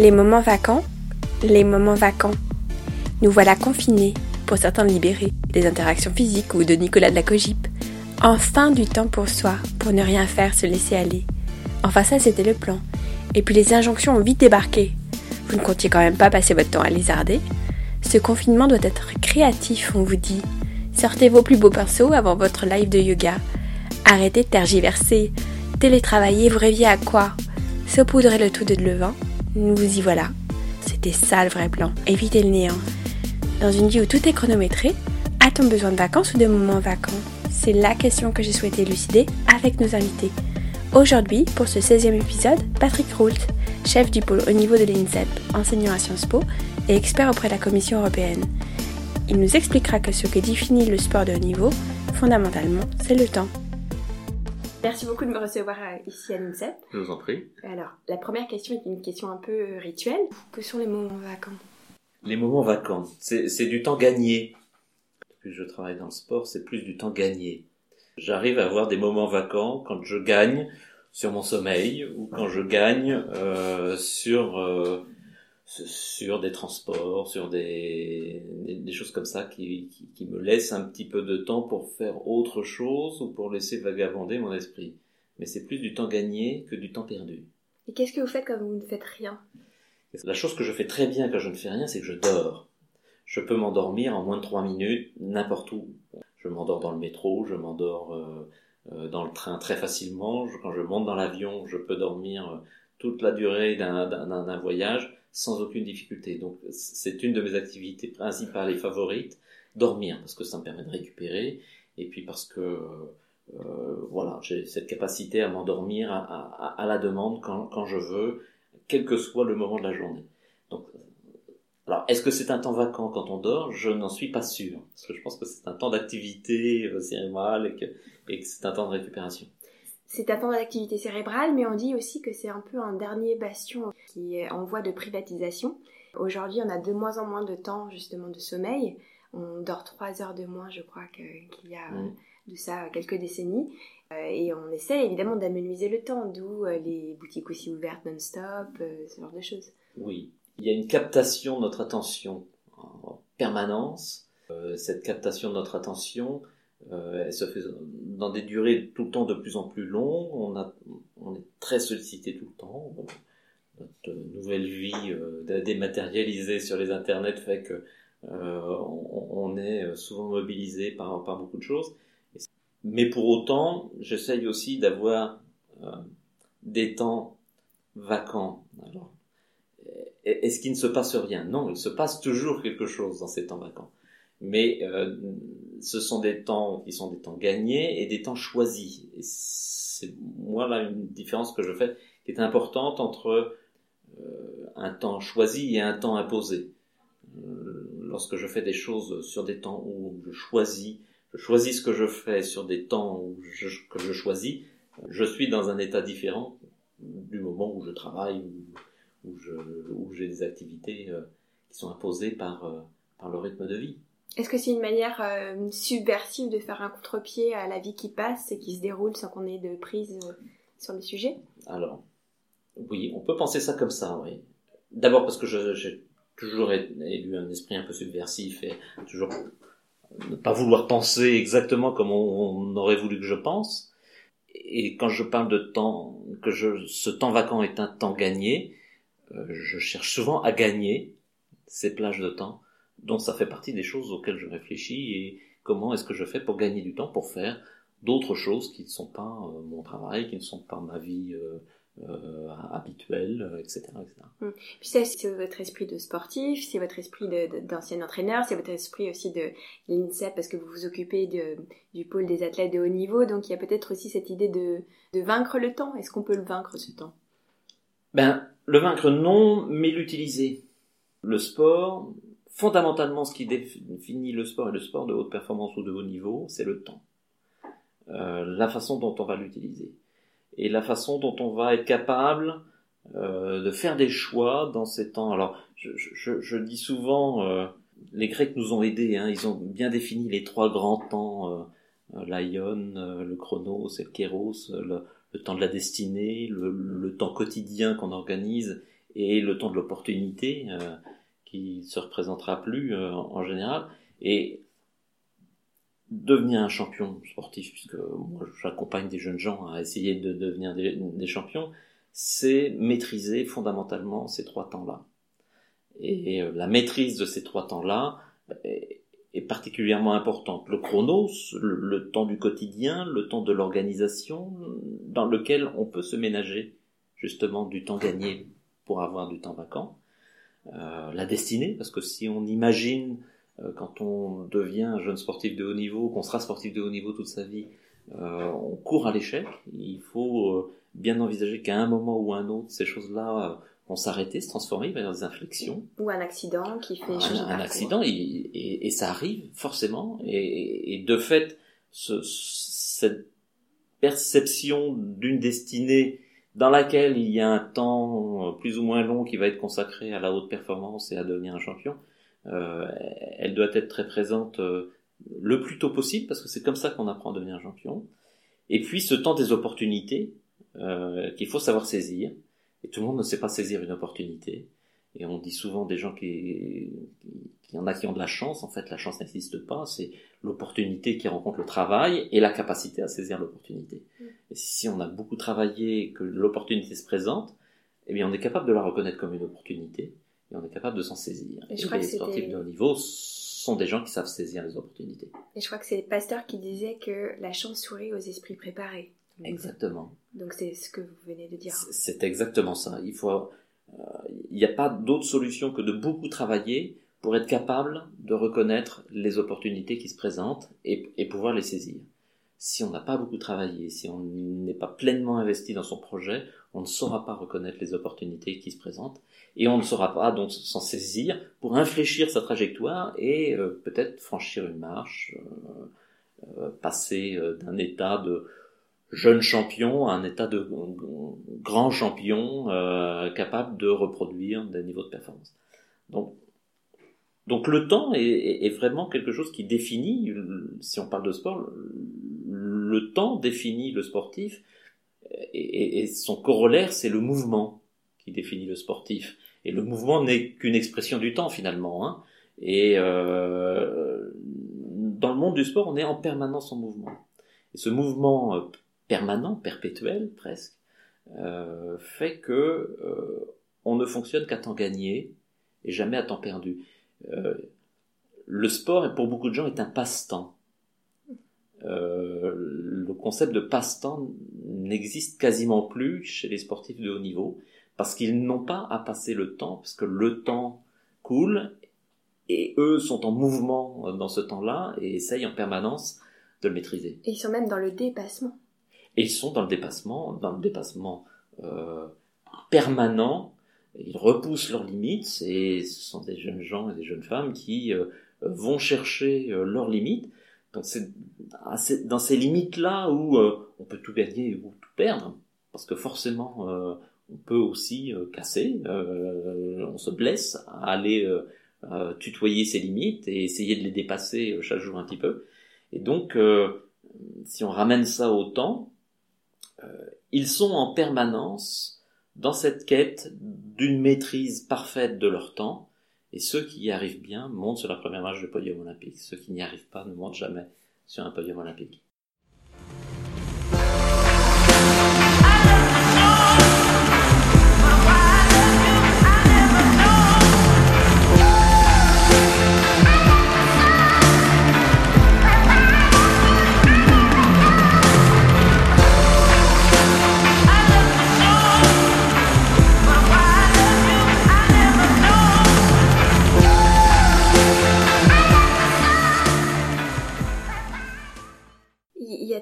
Les moments vacants, les moments vacants. Nous voilà confinés, pour certains libérés, des interactions physiques ou de Nicolas de la Cogip. Enfin du temps pour soi, pour ne rien faire, se laisser aller. Enfin ça c'était le plan. Et puis les injonctions ont vite débarqué. Vous ne comptiez quand même pas passer votre temps à lézarder. Ce confinement doit être créatif, on vous dit. Sortez vos plus beaux pinceaux avant votre live de yoga. Arrêtez de tergiverser. Télétravailler, vous rêviez à quoi? Saupoudrer le tout de levain Nous vous y voilà. C'était ça le vrai plan. Évitez le néant. Dans une vie où tout est chronométré, a-t-on besoin de vacances ou de moments vacants C'est la question que j'ai souhaité élucider avec nos invités. Aujourd'hui, pour ce 16e épisode, Patrick Roult, chef du pôle au niveau de l'INSEP, enseignant à Sciences Po et expert auprès de la Commission européenne. Il nous expliquera que ce que définit le sport de haut niveau, fondamentalement, c'est le temps. Merci beaucoup de me recevoir euh, ici à l'INSEP. Je vous en prie. Alors, la première question est une question un peu rituelle. Que sont les moments vacants? Les moments vacants, c'est du temps gagné. Depuis que je travaille dans le sport, c'est plus du temps gagné. J'arrive à avoir des moments vacants quand je gagne sur mon sommeil ou quand je gagne euh, sur euh, sur des transports, sur des, des, choses comme ça qui, qui, qui, me laissent un petit peu de temps pour faire autre chose ou pour laisser vagabonder mon esprit. Mais c'est plus du temps gagné que du temps perdu. Et qu'est-ce que vous faites quand vous ne faites rien? La chose que je fais très bien quand je ne fais rien, c'est que je dors. Je peux m'endormir en moins de trois minutes, n'importe où. Je m'endors dans le métro, je m'endors euh, euh, dans le train très facilement. quand je monte dans l'avion, je peux dormir euh, toute la durée d'un voyage sans aucune difficulté. Donc c'est une de mes activités principales et favorites, dormir, parce que ça me permet de récupérer, et puis parce que euh, voilà, j'ai cette capacité à m'endormir à, la demande quand, quand, je veux, quel que soit le moment de la journée. Donc, alors, est-ce que c'est un temps vacant quand on dort? Je n'en suis pas sûr, parce que je pense que c'est un temps d'activité euh, cérébrale et et que c'est un temps de récupération c'est un temps d'activité cérébrale, mais on dit aussi que c'est un peu un dernier bastion qui est en voie de privatisation. Aujourd'hui, on a de moins en moins de temps justement de sommeil. On dort trois heures de moins, je crois, qu'il y a mmh. de ça quelques décennies. Euh, et on essaie évidemment d'amenuiser le temps, d'où euh, les boutiques aussi ouvertes non-stop, euh, ce genre de choses. Oui, il y a une captation de notre attention en permanence. Cette captation de notre attention, euh, elle se fait dans des durées tout le temps de plus en plus longues. On, est très sollicité tout le temps. Notre nouvelle vie euh, dématérialisée sur les internets fait que euh, est souvent mobilisé par, beaucoup de choses. Mais pour autant, j'essaye aussi d'avoir euh, des temps vacants. Est-ce qu'il ne se passe rien? Non, il se passe toujours quelque chose dans ces temps vacants. Mais euh, ce sont des temps qui sont des temps gagnés et des temps choisis. C'est moi là une différence que je fais qui est importante entre euh, un temps choisi et un temps imposé. Euh, lorsque je fais des choses sur des temps où je choisis, je choisis ce que je fais sur des temps que je choisis, je suis dans un état différent du moment où je travaille ou où j'ai des activités euh, qui sont imposées par le rythme de vie. Est-ce que c'est une manière euh, subversive de faire un contre-pied à la vie qui passe et qui se déroule sans qu'on ait de prise euh, sur le sujet? Alors, oui, on peut penser ça comme ça, oui. D'abord parce que j'ai toujours eu un esprit un peu subversif et toujours ne pas vouloir penser exactement comme on, aurait voulu que je pense. Et quand je parle de temps, que ce temps vacant est un temps gagné, euh, je cherche souvent à gagner ces plages de temps donc ça fait partie des choses auxquelles je réfléchis et comment est-ce que je fais pour gagner du temps pour faire d'autres choses qui ne sont pas euh, mon travail, qui ne sont pas ma vie euh, euh, habituelle, etc. etc. Hum. Puis ça, c'est votre esprit de sportif, c'est votre esprit d'ancien entraîneur, c'est votre esprit aussi de l'INSEP parce que vous vous occupez de, du pôle des athlètes de haut niveau, donc il y a peut-être aussi cette idée de, de vaincre le temps. Est-ce qu'on peut le vaincre ce temps? Ben, le vaincre non, mais l'utiliser. Le sport, fondamentalement, ce qui définit le sport et le sport de haute performance ou de haut niveau, c'est le temps. Euh, la façon dont on va l'utiliser. Et la façon dont on va être capable euh, de faire des choix dans ces temps. Alors, je, dis souvent, euh, les Grecs nous ont aidés, hein, ils ont bien défini les trois grands temps, l'Aion, le Chronos et le Kéros, le, temps de la destinée, le, le temps quotidien qu'on organise et le temps de l'opportunité euh, qui se représentera plus euh, en général. Et devenir un champion sportif, puisque moi j'accompagne des jeunes gens à essayer de devenir des, champions, c'est maîtriser fondamentalement ces trois temps-là. Et euh, la maîtrise de ces trois temps-là est, particulièrement importante. Le chronos, le, temps du quotidien, le temps de l'organisation, dans lequel on peut se ménager justement du temps gagné pour avoir du temps vacant. Euh, la destinée, parce que si on imagine euh, quand on devient un jeune sportif de haut niveau, qu'on sera sportif de haut niveau toute sa vie, euh, on court à l'échec. Il faut euh, bien envisager qu'à un moment ou à un autre, ces choses-là vont s'arrêter, se transformer, il va y avoir des inflexions. Ou un accident qui fait un, un accident, et, et, ça arrive forcément. Et, et de fait, ce, cette perception d'une destinée dans laquelle il y a un temps plus ou moins long qui va être consacré à la haute performance et à devenir un champion, euh, elle doit être très présente euh, le plus tôt possible parce que c'est comme ça qu'on apprend à devenir champion. Et puis ce temps des opportunités euh, qu'il faut savoir saisir. Et tout le monde ne sait pas saisir une opportunité. Et on dit souvent des gens qui, qui, y en a qui ont de la chance. En fait, la chance n'existe pas. C'est l'opportunité qui rencontre le travail et la capacité à saisir l'opportunité. Mm. Et si on a beaucoup travaillé et que l'opportunité se présente, eh bien, on est capable de la reconnaître comme une opportunité et on est capable de s'en saisir. Et, les sportifs de haut niveau sont des gens qui savent saisir les opportunités. Et je crois que c'est Pasteur qui disait que la chance sourit aux esprits préparés. Exactement. Donc c'est ce que vous venez de dire. C'est exactement ça. Il faut, euh, il n'y a pas d'autre solution que de beaucoup travailler pour être capable de reconnaître les opportunités qui se présentent et, et pouvoir les saisir. Si on n'a pas beaucoup travaillé, si on n'est pas pleinement investi dans son projet, on ne saura pas reconnaître les opportunités qui se présentent et on ne saura pas donc s'en saisir pour infléchir sa trajectoire et euh, peut-être franchir une marche, euh, euh, passer d'un état de jeune champion à un état de grand champion capable de reproduire des niveaux de performance. Donc, donc le temps est, vraiment quelque chose qui définit, si on parle de sport, le temps définit le sportif et, son corollaire c'est le mouvement qui définit le sportif. Et le mouvement n'est qu'une expression du temps finalement. Hein. Et euh, dans le monde du sport, on est en permanence en mouvement. Et ce mouvement euh, permanent, perpétuel presque, euh, fait que on ne fonctionne qu'à temps gagné et jamais à temps perdu. Euh, le sport, pour beaucoup de gens, est un passe-temps. le concept de passe-temps n'existe quasiment plus chez les sportifs de haut niveau parce qu'ils n'ont pas à passer le temps, parce que le temps coule, et eux sont en mouvement dans ce temps-là, et essayent en permanence de le maîtriser. Et ils sont même dans le dépassement. Et ils sont dans le dépassement, dans le dépassement euh, permanent, ils repoussent leurs limites, et ce sont des jeunes gens et des jeunes femmes qui euh, vont chercher euh, leurs limites. Donc c'est dans ces limites-là où on peut tout gagner ou tout perdre, parce que forcément on peut aussi euh, casser, euh, on se blesse à aller euh, tutoyer ses limites et essayer de les dépasser chaque jour un petit peu. Et donc, si on ramène ça au temps, ils sont en permanence dans cette quête d'une maîtrise parfaite de leur temps, et ceux qui y arrivent bien montent sur la première marche du podium olympique. Ceux qui n'y arrivent pas ne montent jamais sur un podium olympique.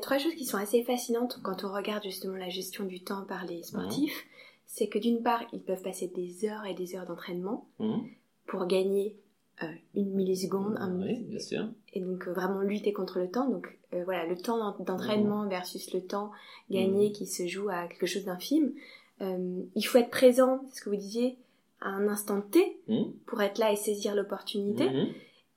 Trois choses qui sont assez fascinantes quand on regarde justement la gestion du temps par les sportifs. C'est que d'une part, ils peuvent passer des heures et des heures d'entraînement mmh. pour gagner euh, une milliseconde, un oui, bien sûr. Et donc euh, vraiment lutter contre le temps. Donc euh, voilà, le temps d'entraînement mmh. versus le temps gagné qui se joue à quelque chose d'infime. il faut être présent, ce que vous disiez, à un instant T pour être là et saisir l'opportunité.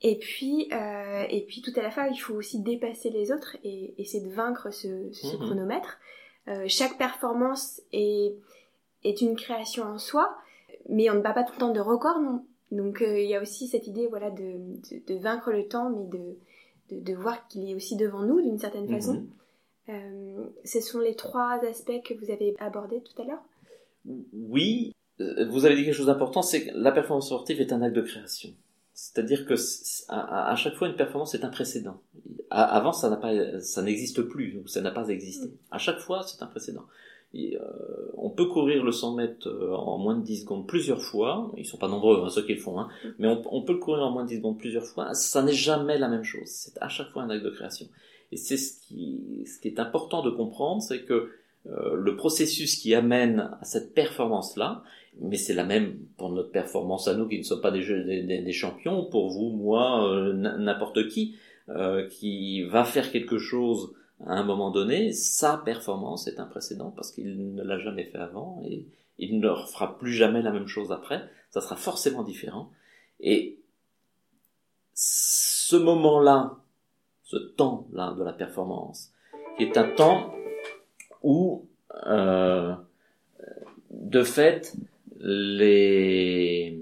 Et puis, euh, et puis tout à la fois, il faut aussi dépasser les autres et essayer de vaincre ce, ce mhm. chronomètre. Euh, chaque performance est, est une création en soi, mais on ne bat pas tout le temps de record, non. Donc il y a aussi cette idée voilà, de, de, vaincre le temps, mais de, de, voir qu'il est aussi devant nous d'une certaine mhm. façon. ce sont les trois aspects que vous avez abordés tout à l'heure Oui, vous avez dit quelque chose d'important, c'est que la performance sportive est un acte de création. C'est-à-dire que à, chaque fois une performance est un précédent. avant ça n'a pas, ça n'existe plus, donc ça n'a pas existé. Mm. À chaque fois c'est un précédent. Et, euh, on peut courir le 100 mètres euh, en moins de 10 secondes plusieurs fois. Ils sont pas nombreux hein, ceux qui le font, hein. Mm. mais on, on, peut le courir en moins de 10 secondes plusieurs fois. Ça n'est jamais la même chose. C'est à chaque fois un acte de création. Et c'est ce qui, ce qui est important de comprendre, c'est que euh, le processus qui amène à cette performance-là, mais c'est la même pour notre performance à nous qui ne sommes pas des, des, des champions, pour vous, moi, euh, n'importe qui, euh, qui va faire quelque chose à un moment donné, sa performance est un précédent parce qu'il ne l'a jamais fait avant et il ne fera plus jamais la même chose après. Ça sera forcément différent. Et ce moment-là, ce temps-là de la performance, qui est un temps où, euh, de fait, les,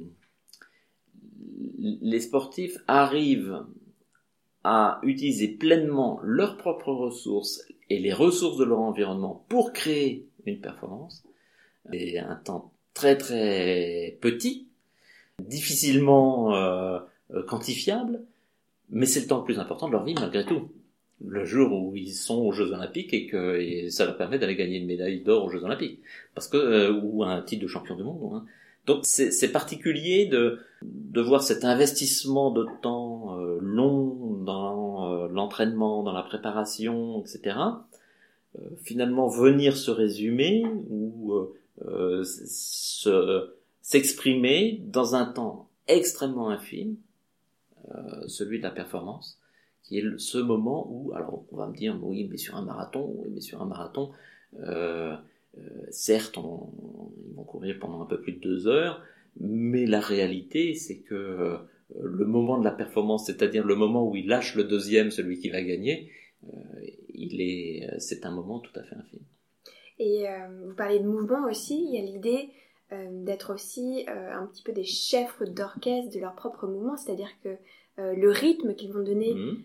les sportifs arrivent à utiliser pleinement leurs propres ressources et les ressources de leur environnement pour créer une performance, et un temps très très petit, difficilement euh, quantifiable, mais c'est le temps le plus important de leur vie malgré tout. Le jour où ils sont aux Jeux Olympiques et que ça leur permet d'aller gagner une médaille d'or aux Jeux Olympiques, parce que euh, ou un titre de champion du monde. Hein. Donc c'est particulier de, de voir cet investissement de temps euh, long dans euh, l'entraînement, dans la préparation, etc. Euh, finalement venir se résumer ou s'exprimer dans un temps extrêmement infime, celui de la performance, qui est ce moment où, alors on va me dire, oui, mais sur un marathon, oui, mais sur un marathon, euh, certes, ils vont courir pendant un peu plus de deux heures, mais la réalité, c'est que euh, le moment de la performance, c'est-à-dire le moment où il lâche le deuxième, celui qui va gagner, euh, il est, c'est un moment tout à fait infime. Et vous parlez de mouvement aussi, il y a l'idée d'être aussi un petit peu des chefs d'orchestre de leur propre mouvement, c'est-à-dire que le rythme qu'ils vont donner mmh.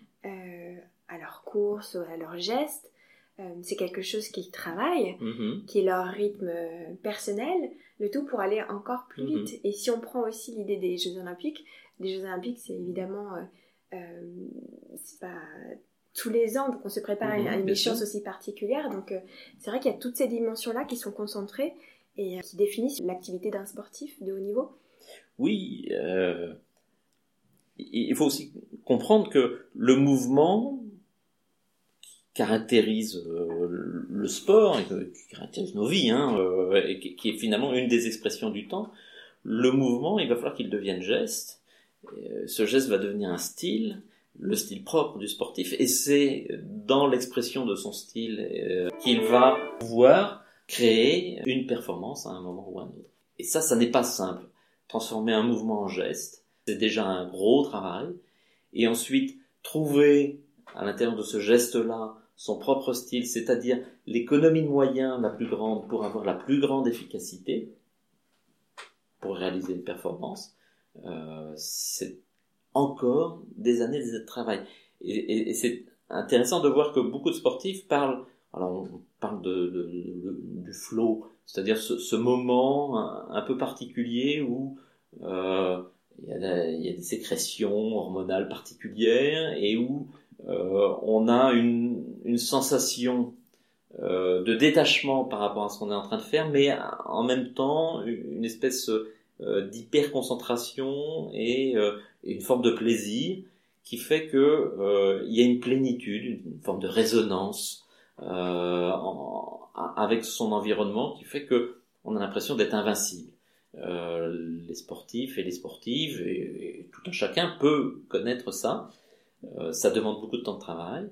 À leur course, à leurs gestes, euh, c'est quelque chose qu'ils travaillent, mm-hmm. qui est leur rythme euh, personnel, le tout pour aller encore plus mm-hmm. vite. Et si on prend aussi l'idée des Jeux Olympiques, les Jeux Olympiques, c'est évidemment, euh, c'est pas tous les ans, donc on se prépare à une mm-hmm, échéance aussi particulière. Donc c'est vrai qu'il y a toutes ces dimensions-là qui sont concentrées et qui définissent l'activité d'un sportif de haut niveau. Oui, il faut aussi comprendre que le mouvement, caractérise euh, le sport, et qui caractérise nos vies, hein, euh, et qui, est finalement une des expressions du temps, le mouvement, il va falloir qu'il devienne geste. Euh, ce geste va devenir un style, le style propre du sportif, et c'est dans l'expression de son style qu'il va pouvoir créer une performance à un moment ou à un autre. Et ça, ça n'est pas simple. Transformer un mouvement en geste, c'est déjà un gros travail. Et ensuite, trouver à l'intérieur de ce geste-là son propre style, c'est-à-dire l'économie de moyens la plus grande pour avoir la plus grande efficacité, pour réaliser une performance, euh, c'est encore des années de travail. Et, c'est intéressant de voir que beaucoup de sportifs parlent, alors on parle de, du flow, c'est-à-dire ce, moment un, peu particulier où euh, il, y a, des sécrétions hormonales particulières et où euh, on a une, sensation euh, de détachement par rapport à ce qu'on est en train de faire, mais en même temps une espèce euh, d'hyper concentration et une forme de plaisir qui fait que il y a une plénitude, une forme de résonance avec son environnement qui fait que on a l'impression d'être invincible. Les sportifs et les sportives et, tout un chacun peut connaître ça. Euh, ça demande beaucoup de temps de travail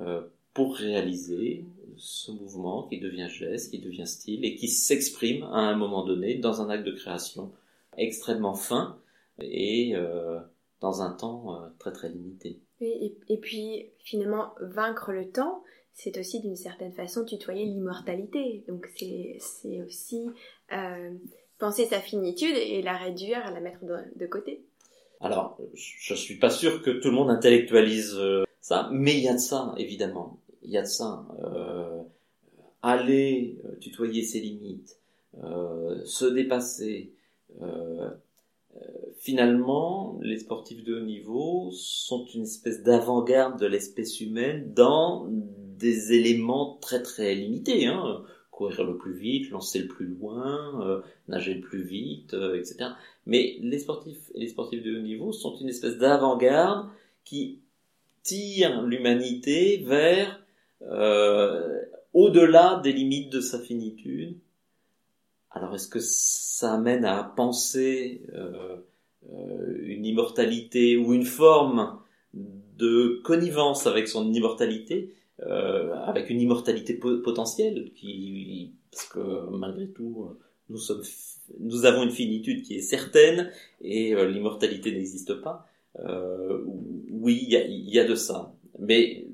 euh, pour réaliser ce mouvement qui devient geste, qui devient style et qui s'exprime à un moment donné dans un acte de création extrêmement fin et euh, dans un temps très très limité. et, puis finalement vaincre le temps, c'est aussi d'une certaine façon tutoyer l'immortalité. Donc c'est aussi penser sa finitude et la réduire, la mettre de, côté. Alors, je suis pas sûr que tout le monde intellectualise euh, ça, mais il y a de ça, évidemment. Il y a de ça. Euh, aller euh, tutoyer ses limites, se dépasser. Finalement, les sportifs de haut niveau sont une espèce d'avant-garde de l'espèce humaine dans des éléments très très limités. Hein courir le plus vite, lancer le plus loin, euh, nager le plus vite, euh, etc. Mais les sportifs et les sportifs de haut niveau sont une espèce d'avant-garde qui tire l'humanité vers euh, au-delà des limites de sa finitude. Alors est-ce que ça amène à penser une immortalité ou une forme de connivence avec son immortalité? Euh, avec une immortalité potentielle, qui, parce que malgré tout, nous sommes, nous avons une finitude qui est certaine et euh, l'immortalité n'existe pas. Euh, oui, il y a, y a, de ça, mais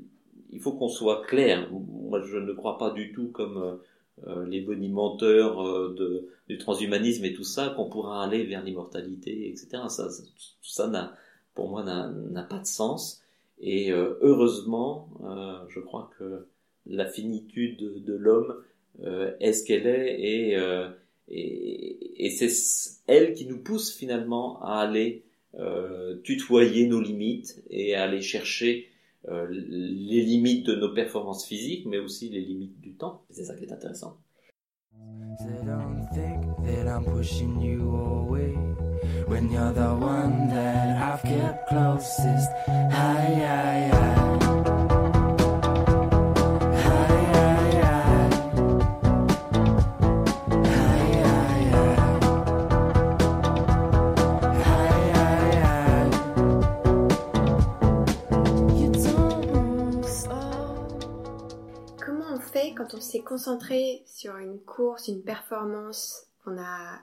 il faut qu'on soit clair. Moi, je ne crois pas du tout comme euh, les bonimenteurs de, du transhumanisme et tout ça qu'on pourra aller vers l'immortalité, etc. Ça, ça, n'a, pour moi, n'a pas de sens. Et euh, heureusement, euh, je crois que la finitude de, l'homme euh, est ce qu'elle est et, c'est elle qui nous pousse finalement à aller tutoyer nos limites et à aller chercher les limites de nos performances physiques, mais aussi les limites du temps. C'est ça qui est intéressant. When you're the one that I've kept closest. Comment on fait quand on s'est concentré sur une course, une performance qu'on a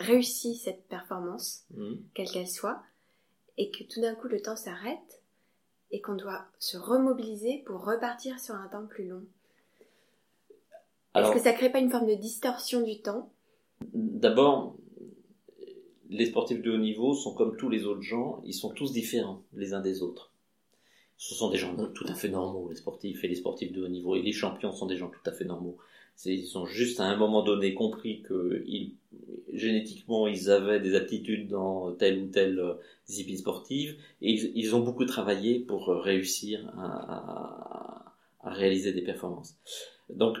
réussi cette performance, mmh. quelle qu'elle soit, et que tout d'un coup le temps s'arrête et qu'on doit se remobiliser pour repartir sur un temps plus long. Est-ce que ça crée pas une forme de distorsion du temps? D'abord, les sportifs de haut niveau sont comme tous les autres gens, ils sont tous différents les uns des autres. Ce sont des gens tout à fait normaux, les sportifs et les sportifs de haut niveau, et les champions sont des gens tout à fait normaux. Ils ont juste à un moment donné compris que génétiquement ils avaient des aptitudes dans telle ou telle euh, discipline sportive et ils, ont beaucoup travaillé pour euh, réussir à, réaliser des performances. Donc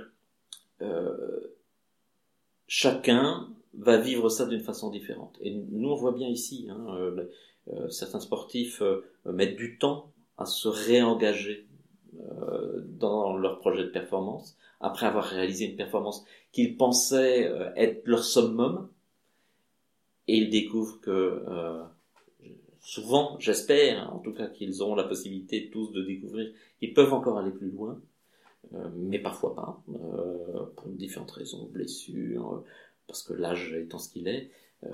euh, chacun va vivre ça d'une façon différente. Et nous on voit bien ici, hein, certains sportifs mettent du temps à se réengager dans leur projet de performance après avoir réalisé une performance qu'ils pensaient euh, être leur summum, et ils découvrent que euh, souvent, j'espère, en tout cas qu'ils auront la possibilité tous de découvrir qu'ils peuvent encore aller plus loin, euh, mais parfois pas, pour différentes raisons, blessures, parce que l'âge étant ce qu'il est, on,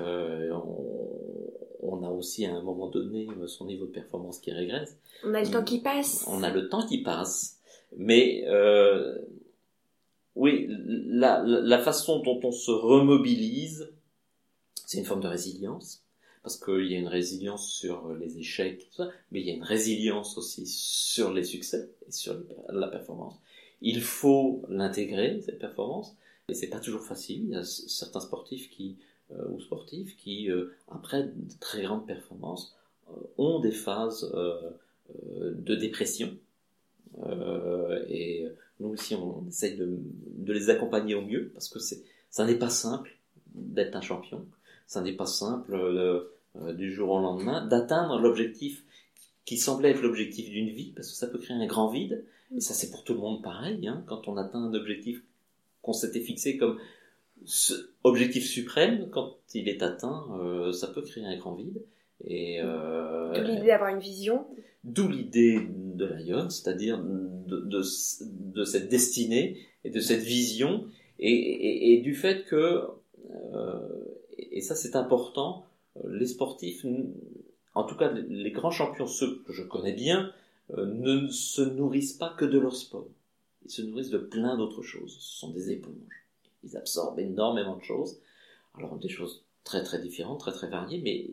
a aussi à un moment donné son niveau de performance qui régresse. On a le temps qui passe. On a le temps qui passe, mais euh, oui, la, la, façon dont on se remobilise, c'est une forme de résilience, parce qu'il y a une résilience sur les échecs, mais il y a une résilience aussi sur les succès et sur la performance. Il faut l'intégrer, cette performance, et c'est pas toujours facile. Il y a certains sportifs qui, euh, ou sportifs qui, euh, après de très grandes performances, euh, ont des phases de dépression. et nous aussi, on essaye de, les accompagner au mieux parce que ça n'est pas simple d'être un champion. Ça n'est pas simple euh, euh, du jour au lendemain d'atteindre l'objectif qui semblait être l'objectif d'une vie parce que ça peut créer un grand vide. Et ça, c'est pour tout le monde pareil. Hein, quand on atteint un objectif qu'on s'était fixé comme ce objectif suprême, quand il est atteint, euh, ça peut créer un grand vide. Et euh, d'où l'idée d'avoir une vision. D'où l'idée de l'Ion, c'est-à-dire de, de, de, cette destinée et de cette vision, et, et, et du fait que, euh, et ça c'est important, les sportifs, en tout cas les grands champions, ceux que je connais bien, euh, ne se nourrissent pas que de leur sport. Ils se nourrissent de plein d'autres choses. Ce sont des éponges. Ils absorbent énormément de choses. Alors des choses très très différentes, très très variées, mais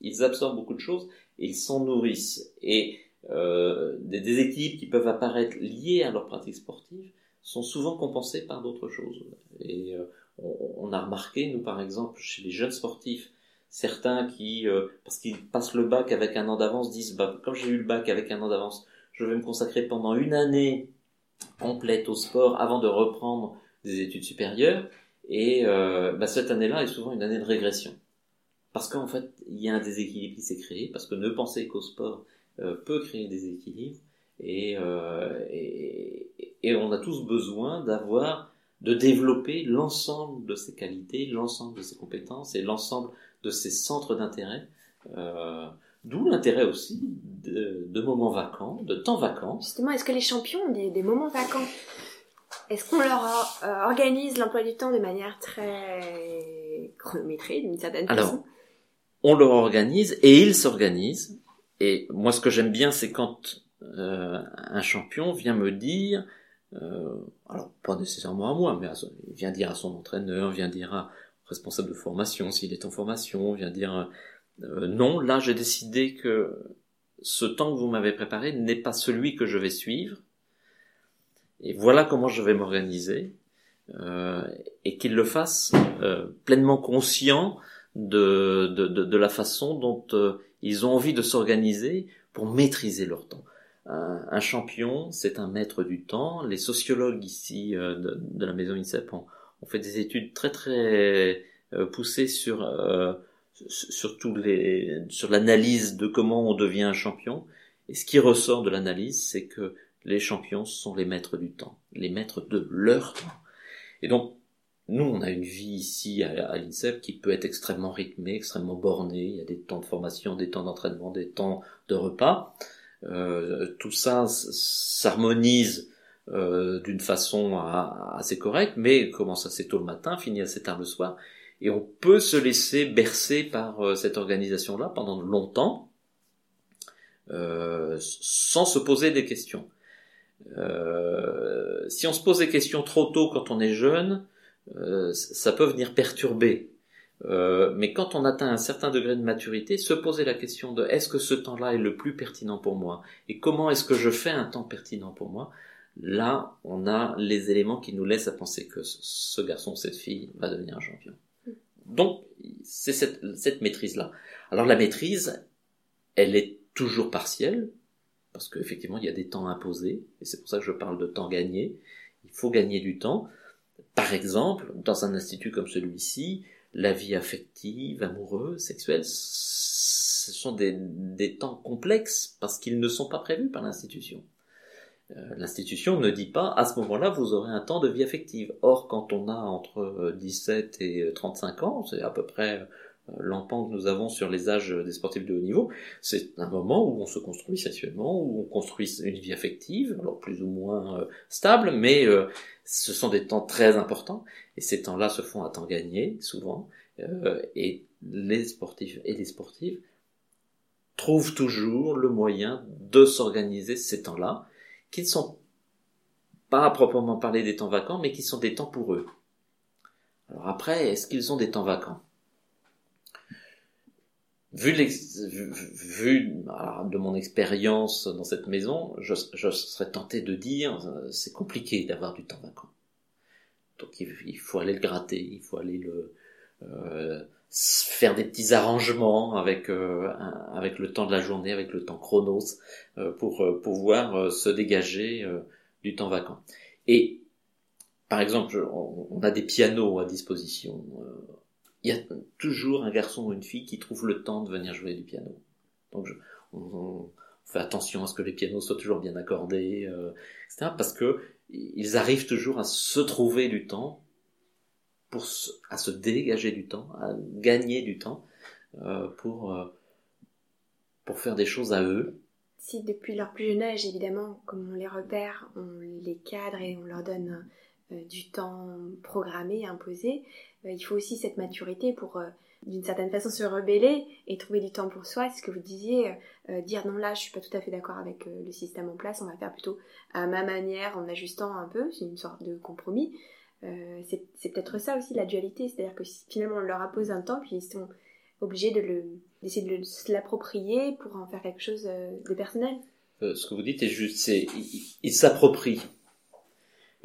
ils absorbent beaucoup de choses et ils s'en nourrissent. Et euh, des déséquilibres qui peuvent apparaître liés à leur pratique sportive sont souvent compensés par d'autres choses. Et euh, on, a remarqué, nous par exemple, chez les jeunes sportifs, certains qui, euh, parce qu'ils passent le bac avec un an d'avance, disent, bah, quand j'ai eu le bac avec un an d'avance, je vais me consacrer pendant une année complète au sport avant de reprendre des études supérieures. Et bah, cette année-là est souvent une année de régression. Parce qu'en fait, il y a un déséquilibre qui s'est créé, parce que ne penser qu'au sport, euh, peut créer des équilibres euh, et, on a tous besoin d'avoir, de développer l'ensemble de ses qualités, l'ensemble de ses compétences et l'ensemble de ses centres d'intérêt. Euh, d'où l'intérêt aussi de, moments vacants, de temps vacants. Justement, est-ce que les champions ont des, moments vacants? Est-ce qu'on leur organise l'emploi du temps de manière très chronométrée, d'une certaine Alors, façon? On leur organise et ils s'organisent. Et moi, ce que j'aime bien, c'est quand euh, un champion vient me dire, euh, alors pas nécessairement à moi, mais il vient dire à son entraîneur, vient dire à responsable de formation s'il est en formation, vient dire euh, non, là j'ai décidé que ce temps que vous m'avez préparé n'est pas celui que je vais suivre, et voilà comment je vais m'organiser, euh, et qu'il le fasse euh, pleinement conscient de, de, de, de, la façon dont euh, ils ont envie de s'organiser pour maîtriser leur temps. Un, champion, c'est un maître du temps. Les sociologues ici euh, de, la maison INSEP ont, fait des études très très euh, poussées sur euh, sur les sur l'analyse de comment on devient un champion. Et ce qui ressort de l'analyse, c'est que les champions sont les maîtres du temps, les maîtres de leur temps. Et donc nous, on a une vie ici à, l'INSEP qui peut être extrêmement rythmée, extrêmement bornée. Il y a des temps de formation, des temps d'entraînement, des temps de repas. Euh, tout ça s'harmonise euh, d'une façon assez correcte, mais commence assez tôt le matin, finit assez tard le soir. Et on peut se laisser bercer par euh, cette organisation-là pendant longtemps, sans se poser des questions. Si on se pose des questions trop tôt quand on est jeune, euh, ça peut venir perturber. Euh, mais quand on atteint un certain degré de maturité, se poser la question de est-ce que ce temps-là est le plus pertinent pour moi et comment est-ce que je fais un temps pertinent pour moi, là on a les éléments qui nous laissent à penser que ce garçon, cette fille va devenir un champion. Donc c'est cette, cette maîtrise-là. Alors la maîtrise, elle est toujours partielle, parce qu'effectivement il y a des temps imposés, et c'est pour ça que je parle de temps gagné. Il faut gagner du temps. Par exemple, dans un institut comme celui-ci, la vie affective, amoureuse, sexuelle, ce sont des, temps complexes parce qu'ils ne sont pas prévus par l'institution. Euh, l'institution ne dit pas à ce moment-là vous aurez un temps de vie affective. Or, quand on a entre 17 et 35 ans, c'est à peu près l'empan que nous avons sur les âges des sportifs de haut niveau, c'est un moment où on se construit sexuellement, où on construit une vie affective, alors plus ou moins euh, stable, mais euh, ce sont des temps très importants, et ces temps-là se font à temps gagné, souvent, euh, et les sportifs et les sportives trouvent toujours le moyen de s'organiser ces temps-là, qui ne sont pas proprement parler des temps vacants, mais qui sont des temps pour eux. Alors après, est-ce qu'ils ont des temps vacants? Vu, de mon expérience dans cette maison, je, serais tenté de dire euh, c'est compliqué d'avoir du temps vacant. Donc il, faut aller le gratter, il faut aller le euh, faire des petits arrangements avec euh, avec le temps de la journée, avec le temps chronos euh, pour euh, pouvoir se dégager du temps vacant. Et par exemple, on a des pianos à disposition il y a toujours un garçon ou une fille qui trouve le temps de venir jouer du piano. Donc on, fait attention à ce que les pianos soient toujours bien accordés, euh, etc. Parce que ils arrivent toujours à se trouver du temps pour à se dégager du temps, à gagner du temps euh, pour euh, pour faire des choses à eux. Si depuis leur plus jeune âge, évidemment, comme on les repère, on les cadre et on leur donne du temps programmé, imposé, euh, il faut aussi cette maturité pour euh, d'une certaine façon se rebeller et trouver du temps pour soi. C'est ce que vous disiez, dire non là je suis pas tout à fait d'accord avec le système en place, on va faire plutôt à ma manière en ajustant un peu, c'est une sorte de compromis. c'est peut-être ça aussi la dualité, c'est-à-dire que finalement on leur impose un temps, puis ils sont obligés de le d'essayer de l'approprier pour en faire quelque chose de personnel. ce que vous dites est juste, c'est ils s'approprient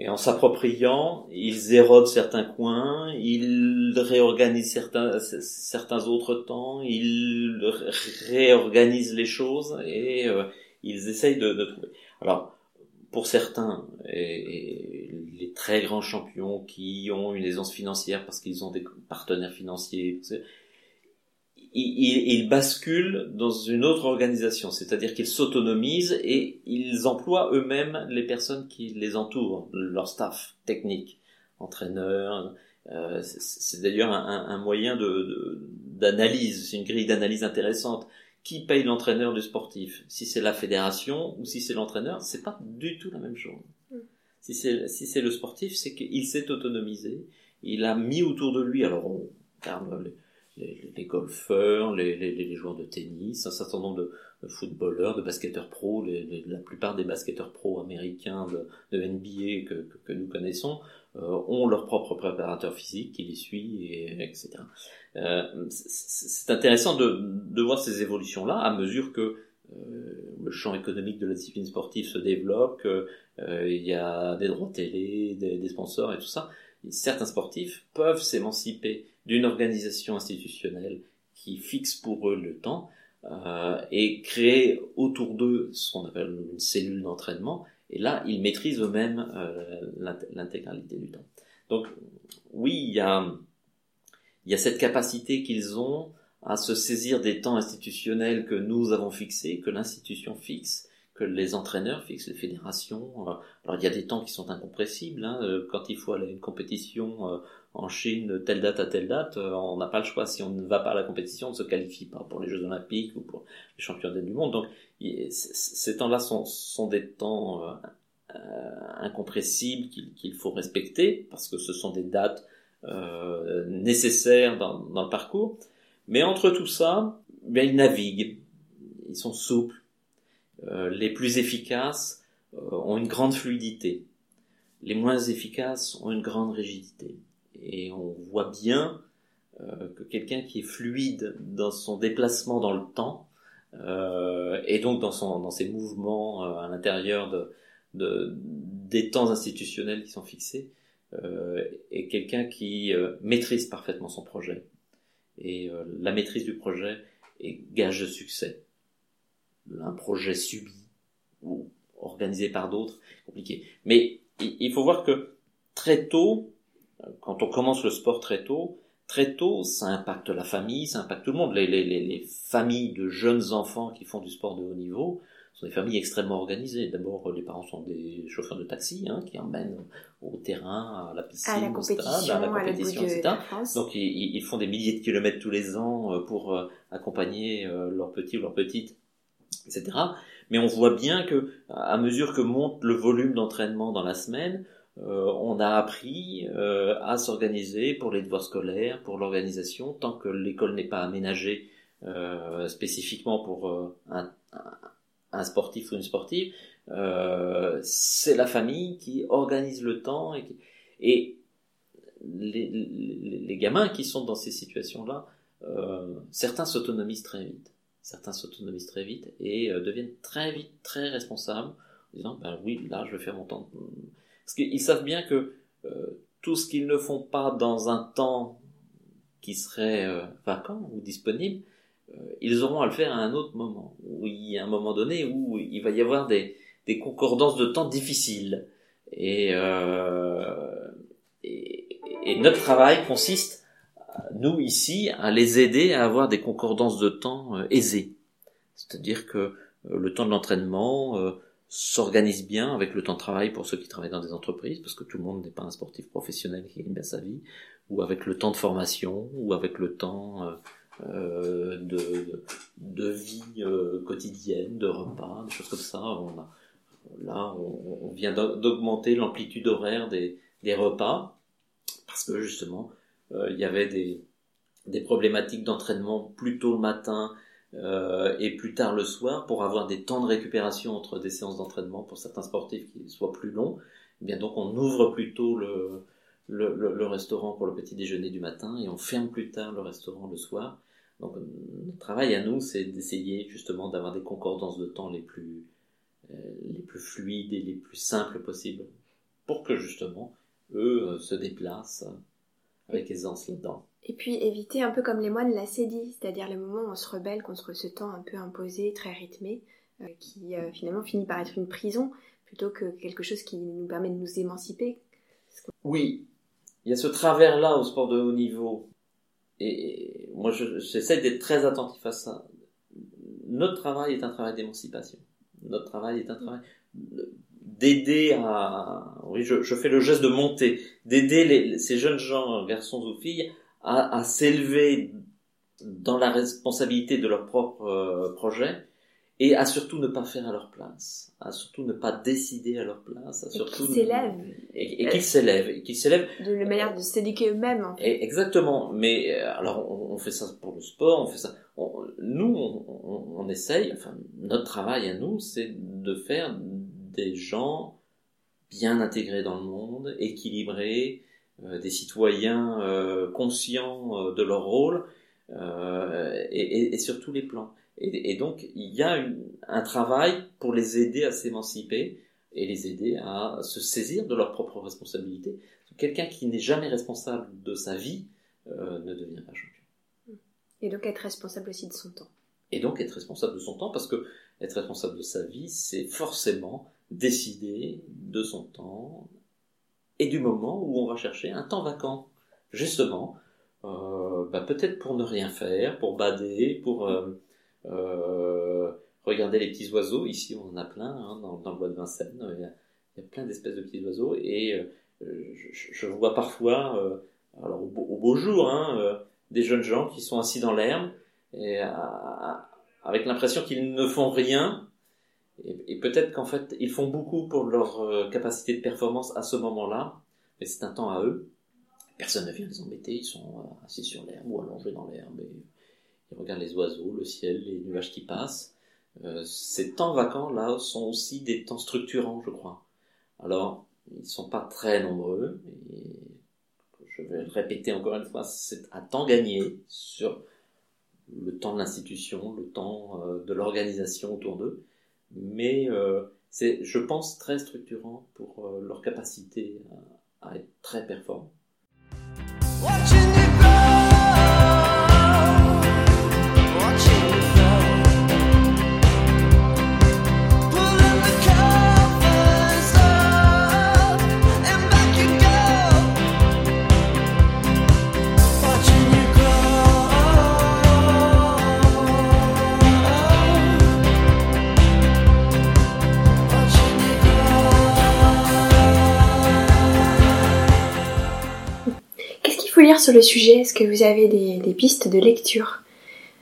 et en s'appropriant, ils érodent certains coins, ils réorganisent certains, certains autres temps, ils réorganisent les choses et euh, ils essayent de, trouver. Alors, pour certains, et, les très grands champions qui ont une aisance financière parce qu'ils ont des partenaires financiers, ils, basculent dans une autre organisation, c'est-à-dire qu'ils s'autonomisent et ils emploient eux-mêmes les personnes qui les entourent, leur staff technique, entraîneurs. Euh, c'est d'ailleurs un, moyen de d'analyse, c'est une grille d'analyse intéressante. Qui paye l'entraîneur du sportif? Si c'est la fédération ou si c'est l'entraîneur, c'est pas du tout la même chose. Mm. Si c'est si c'est le sportif, c'est qu'il s'est autonomisé, il a mis autour de lui. Alors on regarde les, golfeurs, les, les, joueurs de tennis, un certain nombre de, footballeurs, de basketteurs pro, la plupart des basketteurs pro américains de, NBA que, que, nous connaissons euh, ont leur propre préparateur physique qui les suit, et, etc. Euh, c'est intéressant de, de voir ces évolutions-là à mesure que euh, le champ économique de la discipline sportive se développe, il y a des droits télé, des, des sponsors et tout ça. Certains sportifs peuvent s'émanciper d'une organisation institutionnelle qui fixe pour eux le temps euh, et créer autour d'eux ce qu'on appelle une cellule d'entraînement. Et là, ils maîtrisent eux-mêmes euh, l'intégralité du temps. Donc oui, il y a, il y a cette capacité qu'ils ont à se saisir des temps institutionnels que nous avons fixés, que l'institution fixe, que les entraîneurs fixent, les fédérations. Euh, alors il y a des temps qui sont incompressibles. Hein, euh, quand il faut aller à une compétition euh, en Chine, telle date à telle date, on n'a pas le choix. Si on ne va pas à la compétition, on ne se qualifie pas pour les Jeux Olympiques ou pour les championnats du monde. Donc ces temps-là sont, des temps incompressibles qu'il faut respecter parce que ce sont des dates nécessaires dans, le parcours. Mais entre tout ça, bien, ils naviguent, ils sont souples euh, les plus efficaces euh, ont une grande fluidité. Les moins efficaces ont une grande rigidité. Et on voit bien euh, que quelqu'un qui est fluide dans son déplacement dans le temps, et donc dans, son, dans ses mouvements à l'intérieur de, de, des temps institutionnels qui sont fixés, est quelqu'un qui maîtrise parfaitement son projet. Et la maîtrise du projet est gage de succès un projet subi ou organisé par d'autres, compliqué. Mais il faut voir que très tôt, quand on commence le sport très tôt, très tôt, ça impacte la famille, ça impacte tout le monde. Les, les, les familles de jeunes enfants qui font du sport de haut niveau sont des familles extrêmement organisées. D'abord, les parents sont des chauffeurs de taxi hein, qui emmènent au terrain, à la piscine, à la stade, à la compétition, etc. Donc, ils, ils, font des milliers de kilomètres tous les ans euh, pour euh, accompagner euh, leurs petits ou leurs petites etc. Mais on voit bien que à mesure que monte le volume d'entraînement dans la semaine, euh, on a appris euh, à s'organiser pour les devoirs scolaires, pour l'organisation, tant que l'école n'est pas aménagée euh, spécifiquement pour un, un, sportif ou une sportive. c'est la famille qui organise le temps et, et les, les, les, gamins qui sont dans ces situations-là, certains s'autonomisent très vite certains s'autonomisent très vite et euh, deviennent très vite très responsables en disant ben oui là je vais faire mon temps parce qu'ils savent bien que euh, tout ce qu'ils ne font pas dans un temps qui serait euh, vacant ou disponible ils auront à le faire à un autre moment où il y a un moment donné où il va y avoir des, des concordances de temps difficiles et, et, et notre travail consiste nous ici à les aider à avoir des concordances de temps euh, aisées. C'est-à-dire que euh, le temps de l'entraînement euh, s'organise bien avec le temps de travail pour ceux qui travaillent dans des entreprises, parce que tout le monde n'est pas un sportif professionnel qui gagne bien sa vie, ou avec le temps de formation, ou avec le temps de, de vie quotidienne, de repas, des choses comme ça. On là, on, vient d'augmenter l'amplitude horaire des, des repas, parce que justement, euh, il y avait des, des problématiques d'entraînement plus tôt le matin euh, et plus tard le soir pour avoir des temps de récupération entre des séances d'entraînement pour certains sportifs qui soient plus longs. Eh bien donc on ouvre plutôt le, le, restaurant pour le petit déjeuner du matin et on ferme plus tard le restaurant le soir. Donc notre travail à nous, c'est d'essayer justement d'avoir des concordances de temps les plus, euh, les plus fluides et les plus simples possibles pour que justement eux euh, se déplacent avec aisance là-dedans. Et puis éviter un peu comme les moines l'a dit, c'est-à-dire le moment où on se rebelle contre ce temps un peu imposé, très rythmé, euh, qui finalement finit par être une prison plutôt que quelque chose qui nous permet de nous émanciper. Oui, il y a ce travers-là au sport de haut niveau. Et moi, j'essaie d'être très attentif à ça. Notre travail est un travail d'émancipation. Notre travail est un travail d'aider à... Oui, je, fais le geste de monter, d'aider ces jeunes gens, garçons ou filles, à, à s'élever dans la responsabilité de leur propre euh, projet et à surtout ne pas faire à leur place, à surtout ne pas décider à leur place, à surtout qu'ils s'élèvent et, qu'ils s'élèvent, et qu'ils s'élèvent de la manière de s'éduquer eux-mêmes. En fait. Exactement, mais euh, alors on, fait ça pour le sport, on fait ça. nous, on, on, essaye, enfin notre travail à nous, c'est de faire des gens bien intégrés dans le monde, équilibrés, euh, des citoyens euh, conscients de leur rôle et, et sur tous les plans. Et, donc, il y a un travail pour les aider à s'émanciper et les aider à se saisir de leurs propres responsabilités. Quelqu'un qui n'est jamais responsable de sa vie euh, ne devient pas champion. Et donc être responsable aussi de son temps. Et donc être responsable de son temps, parce que être responsable de sa vie, c'est forcément décider de son temps et du moment où on va chercher un temps vacant. Justement, euh, bah, peut-être pour ne rien faire, pour bader, pour... Euh, euh, regardez les petits oiseaux. Ici, on en a plein hein, dans, le bois de Vincennes. Il y a, plein d'espèces de petits oiseaux et je, vois parfois, au beau, jour, hein, des jeunes gens qui sont assis dans l'herbe et avec l'impression qu'ils ne font rien. Et, peut-être qu'en fait, ils font beaucoup pour leur capacité de performance à ce moment-là, mais c'est un temps à eux. Personne ne vient les embêter, ils sont assis sur l'herbe ou allongés dans l'herbe. Et il regarde les oiseaux, le ciel, les nuages qui passent. Euh, ces temps vacants là sont aussi des temps structurants, je crois. Alors, ils sont pas très nombreux, et je vais le répéter encore une fois, c'est un temps gagné sur le temps de l'institution, le temps euh, de l'organisation autour d'eux, mais euh, c'est, je pense, très structurant pour leur capacité à, à être très performants. Sur le sujet Est-ce que vous avez des, pistes de lecture?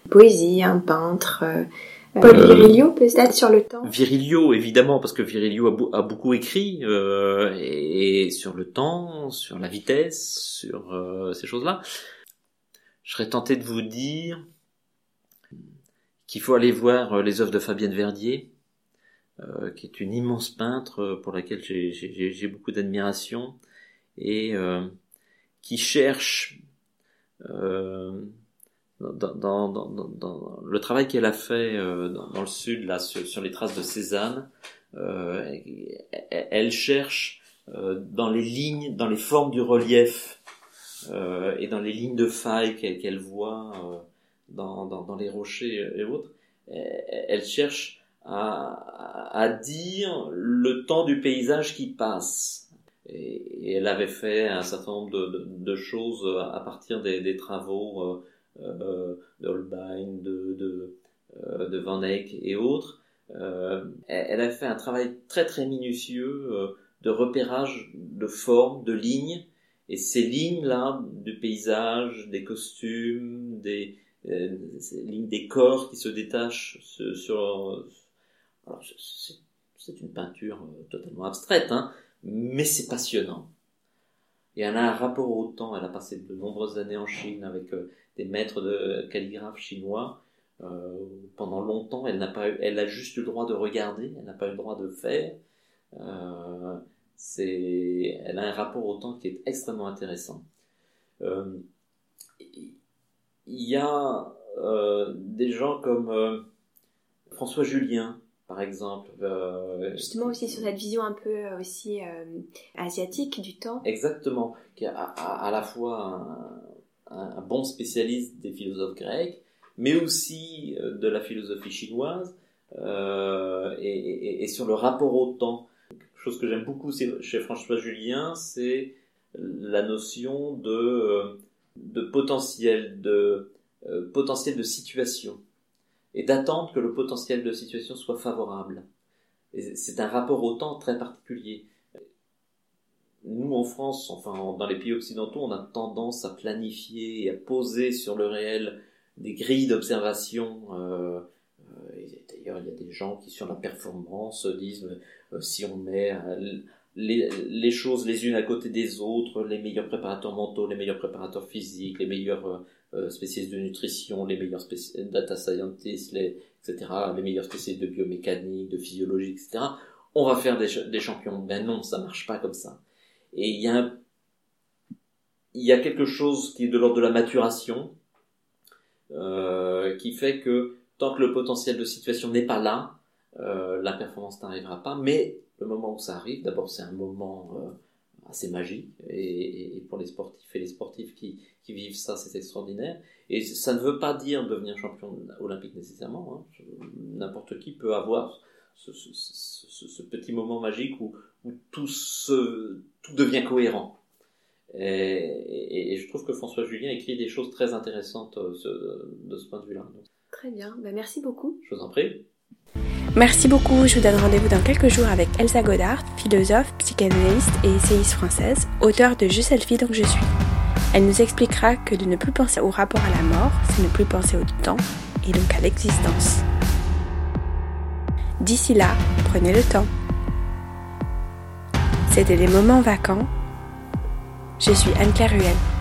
Poésie, un peintre euh, Paul euh, Virilio peut-être sur le temps? Virilio évidemment parce que Virilio a, beaucoup écrit euh, et, sur le temps, sur la vitesse, sur ces choses-là. Je serais tenté de vous dire qu'il faut aller voir les œuvres de Fabienne Verdier, qui est une immense peintre pour laquelle j'ai beaucoup d'admiration et qui cherche euh, dans, dans, dans, dans, le travail qu'elle a fait euh, dans, le sud, là, sur, sur les traces de Cézanne, euh, elle cherche euh, dans les lignes, dans les formes du relief euh, et dans les lignes de faille qu'elle voit euh, dans, les rochers et autres, elle cherche à, à dire le temps du paysage qui passe et, elle avait fait un certain nombre de, choses à partir des, travaux euh, euh d'Holbein, de, de, euh, de, Van Eyck et autres. Euh, elle a fait un travail très très minutieux de repérage de formes, de lignes, et ces lignes-là du paysage, des costumes, des lignes des corps qui se détachent sur... Alors, c'est une peinture totalement abstraite, hein, mais c'est passionnant. Et elle a un rapport au temps. Elle a passé de nombreuses années en Chine avec euh, des maîtres de calligraphes chinois. Euh, pendant longtemps, elle n'a pas, elle a juste le droit de regarder. Elle n'a pas eu le droit de faire. Euh, C'est, elle a un rapport au temps qui est extrêmement intéressant. Il y a des gens comme François Julien, par exemple. Justement aussi sur cette vision un peu aussi asiatique du temps. Exactement, qui est à, la fois un, bon spécialiste des philosophes grecs, mais aussi de la philosophie chinoise, et, et, sur le rapport au temps chose que j'aime beaucoup chez François Julien, c'est la notion de, euh, de potentiel, de euh, potentiel de situation, et d'attendre que le potentiel de situation soit favorable. C'est un rapport au temps très particulier. Nous, en France, enfin dans les pays occidentaux, on a tendance à planifier et à poser sur le réel des grilles d'observation. Euh, D'ailleurs, il y a des gens qui, sur la performance, disent euh, si on met euh, les, choses les unes à côté des autres, les meilleurs préparateurs mentaux, les meilleurs préparateurs physiques, les meilleurs euh, spécialistes de nutrition, les meilleurs data scientists, les, etc., les meilleurs spécialistes de biomécanique, de physiologie, etc., on va faire des, champions. Ben non, ça marche pas comme ça. Et il y a il y a quelque chose qui est de l'ordre de la maturation, qui fait que tant que le potentiel de situation n'est pas là, euh, la performance n'arrivera pas. Mais le moment où ça arrive, d'abord c'est un moment euh, assez magique et, pour les sportifs et les sportifs qui, vivent ça, c'est extraordinaire. Et ça ne veut pas dire devenir champion olympique nécessairement. Hein. N'importe qui peut avoir ce, petit moment magique où, tout, tout devient cohérent. Et, je trouve que François Julien écrit des choses très intéressantes euh, de ce point de vue-là. Très bien, ben, merci beaucoup. Je vous en prie. Merci beaucoup, je vous donne rendez-vous dans quelques jours avec Elsa Godard, philosophe, psychanalyste et essayiste française, auteure de Je selfie donc je suis. Elle nous expliquera que de ne plus penser au rapport à la mort, c'est ne plus penser au temps et donc à l'existence. D'ici là, prenez le temps. C'était les moments vacants. Je suis Anne-Claire Ruel.